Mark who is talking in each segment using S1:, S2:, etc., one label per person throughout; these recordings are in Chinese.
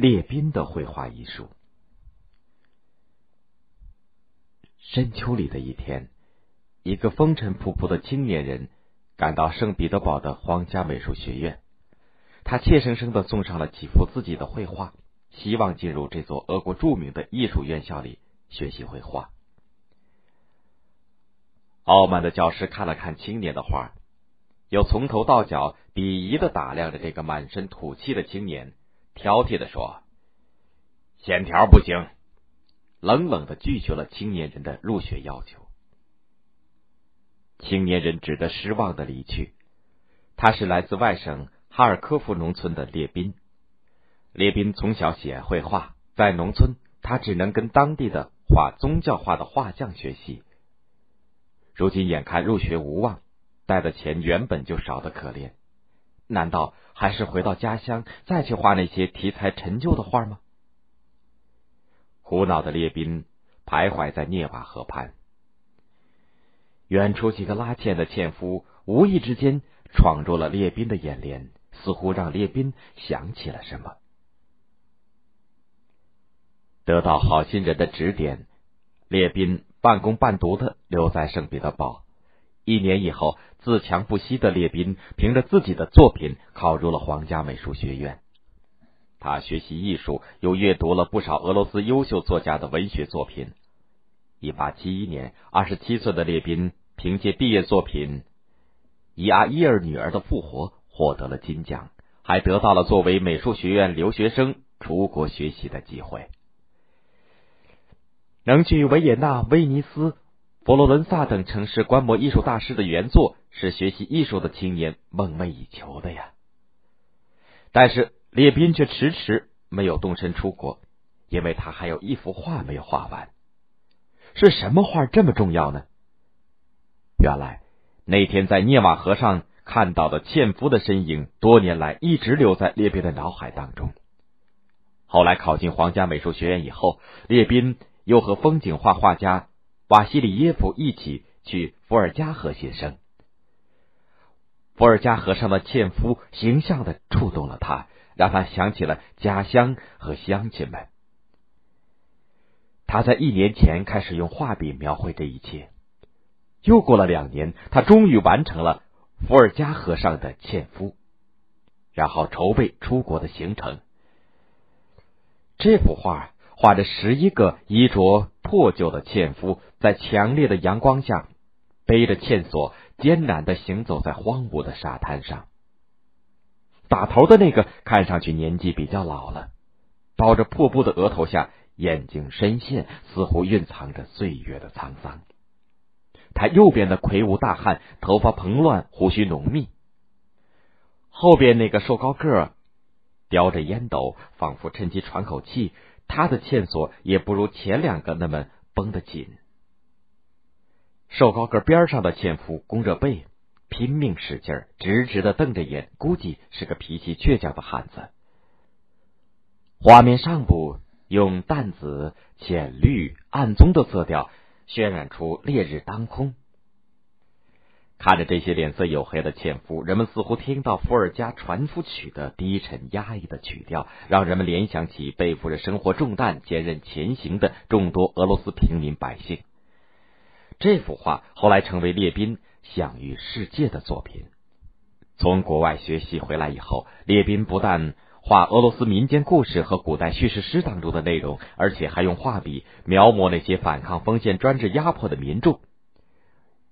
S1: 列宾的绘画艺术。深秋里的一天，一个风尘仆仆的青年人赶到圣彼得堡的皇家美术学院，他怯生生的送上了几幅自己的绘画，希望进入这座俄国著名的艺术院校里学习绘画。傲慢的教师看了看青年的画，又从头到脚鄙夷的打量着这个满身土气的青年。挑剔的说：“线条不行。”冷冷的拒绝了青年人的入学要求。青年人只得失望的离去。他是来自外省哈尔科夫农村的列宾。列宾从小喜爱绘画，在农村，他只能跟当地的画宗教画的画匠学习。如今眼看入学无望，带的钱原本就少得可怜。难道还是回到家乡，再去画那些题材陈旧的画吗？苦恼的列宾徘徊在涅瓦河畔，远处几个拉纤的纤夫无意之间闯入了列宾的眼帘，似乎让列宾想起了什么。得到好心人的指点，列宾半工半读的留在圣彼得堡。一年以后，自强不息的列宾凭着自己的作品考入了皇家美术学院。他学习艺术，又阅读了不少俄罗斯优秀作家的文学作品。一八七一年，二十七岁的列宾凭借毕业作品《伊阿伊尔女儿的复活》获得了金奖，还得到了作为美术学院留学生出国学习的机会。能去维也纳、威尼斯。佛罗伦萨等城市观摩艺术大师的原作，是学习艺术的青年梦寐以求的呀。但是列宾却迟迟没有动身出国，因为他还有一幅画没有画完。是什么画这么重要呢？原来那天在涅瓦河上看到的纤夫的身影，多年来一直留在列宾的脑海当中。后来考进皇家美术学院以后，列宾又和风景画画家。瓦西里耶夫一起去伏尔加河写生，伏尔加河上的纤夫形象的触动了他，让他想起了家乡和乡亲们。他在一年前开始用画笔描绘这一切，又过了两年，他终于完成了伏尔加河上的纤夫，然后筹备出国的行程。这幅画。画着十一个衣着破旧的纤夫，在强烈的阳光下背着纤索，艰难的行走在荒芜的沙滩上。打头的那个看上去年纪比较老了，包着破布的额头下眼睛深陷，似乎蕴藏着岁月的沧桑。他右边的魁梧大汉，头发蓬乱，胡须浓密；后边那个瘦高个儿，叼着烟斗，仿佛趁机喘口气。他的线索也不如前两个那么绷得紧。瘦高个边上的纤夫弓着背，拼命使劲儿，直直的瞪着眼，估计是个脾气倔强的汉子。画面上部用淡紫、浅绿、暗棕的色调渲染出烈日当空。看着这些脸色黝黑的纤夫，人们似乎听到伏尔加船夫曲的低沉压抑的曲调，让人们联想起背负着生活重担、坚韧前行的众多俄罗斯平民百姓。这幅画后来成为列宾享誉世界的作品。从国外学习回来以后，列宾不但画俄罗斯民间故事和古代叙事诗当中的内容，而且还用画笔描摹那些反抗封建专制压迫的民众。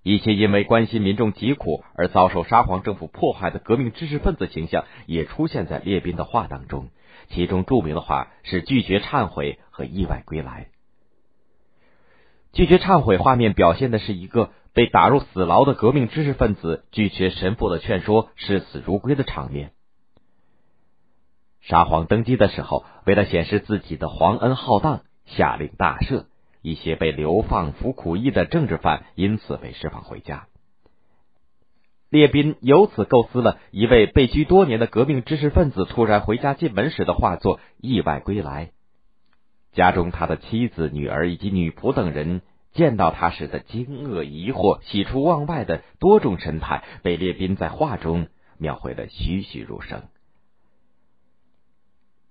S1: 一些因为关心民众疾苦而遭受沙皇政府迫害的革命知识分子形象也出现在列宾的画当中，其中著名的画是《拒绝忏悔》和《意外归来》。《拒绝忏悔》画面表现的是一个被打入死牢的革命知识分子拒绝神父的劝说，视死如归的场面。沙皇登基的时候，为了显示自己的皇恩浩荡，下令大赦。一些被流放服苦役的政治犯因此被释放回家。列宾由此构思了一位被拘多年的革命知识分子突然回家进门时的画作《意外归来》。家中他的妻子、女儿以及女仆等人见到他时的惊愕、疑惑、喜出望外的多种神态，被列宾在画中描绘的栩栩如生。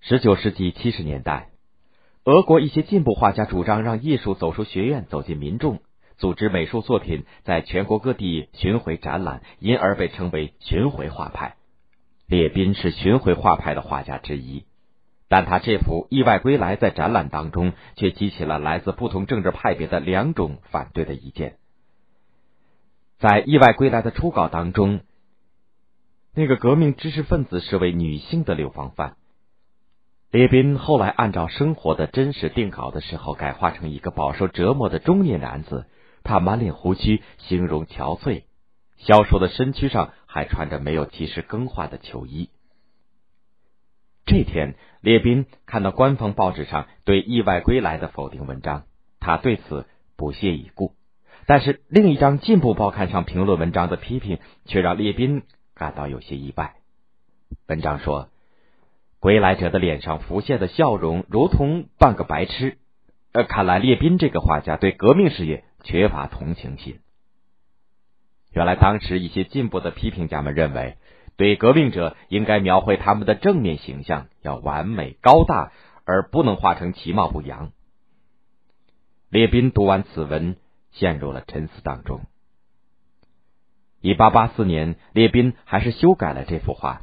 S1: 十九世纪七十年代，俄国一些进步画家主张让艺术走出学院，走进民众，组织美术作品在全国各地巡回展览，因而被称为巡回画派。列宾是巡回画派的画家之一，但他这幅《意外归来》在展览当中却激起了来自不同政治派别的两种反对的意见。在《意外归来》的初稿当中，那个革命知识分子是位女性的流放犯。列宾后来按照生活的真实定稿的时候，改画成一个饱受折磨的中年男子，他满脸胡须，形容憔悴，消瘦的身躯上还穿着没有及时更换的球衣。这天，列宾看到官方报纸上对《意外归来》的否定文章，他对此不屑一顾。但是另一张进步报刊上评论文章的批评，却让列宾感到有些意外。文章说。归来者的脸上浮现的笑容，如同半个白痴。呃，看来列宾这个画家对革命事业缺乏同情心。原来当时一些进步的批评家们认为，对革命者应该描绘他们的正面形象要完美高大，而不能画成其貌不扬。列宾读完此文，陷入了沉思当中。一八八四年，列宾还是修改了这幅画。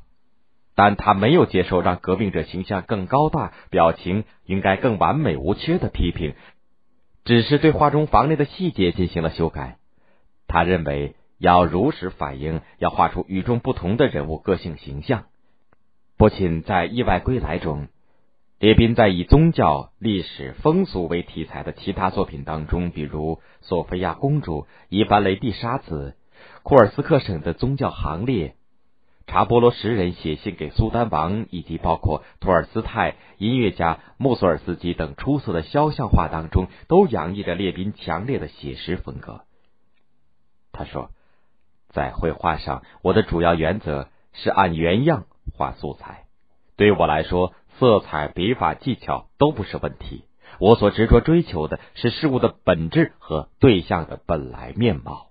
S1: 但他没有接受让革命者形象更高大、表情应该更完美无缺的批评，只是对画中房内的细节进行了修改。他认为要如实反映，要画出与众不同的人物个性形象。不仅在《意外归来》中，列宾在以宗教、历史、风俗为题材的其他作品当中，比如《索菲亚公主》《伊凡雷蒂沙子》《库尔斯克省的宗教行列》。查波罗什人写信给苏丹王，以及包括托尔斯泰、音乐家穆索尔斯基等出色的肖像画当中，都洋溢着列宾强烈的写实风格。他说：“在绘画上，我的主要原则是按原样画素材。对我来说，色彩、笔法、技巧都不是问题。我所执着追求的是事物的本质和对象的本来面貌。”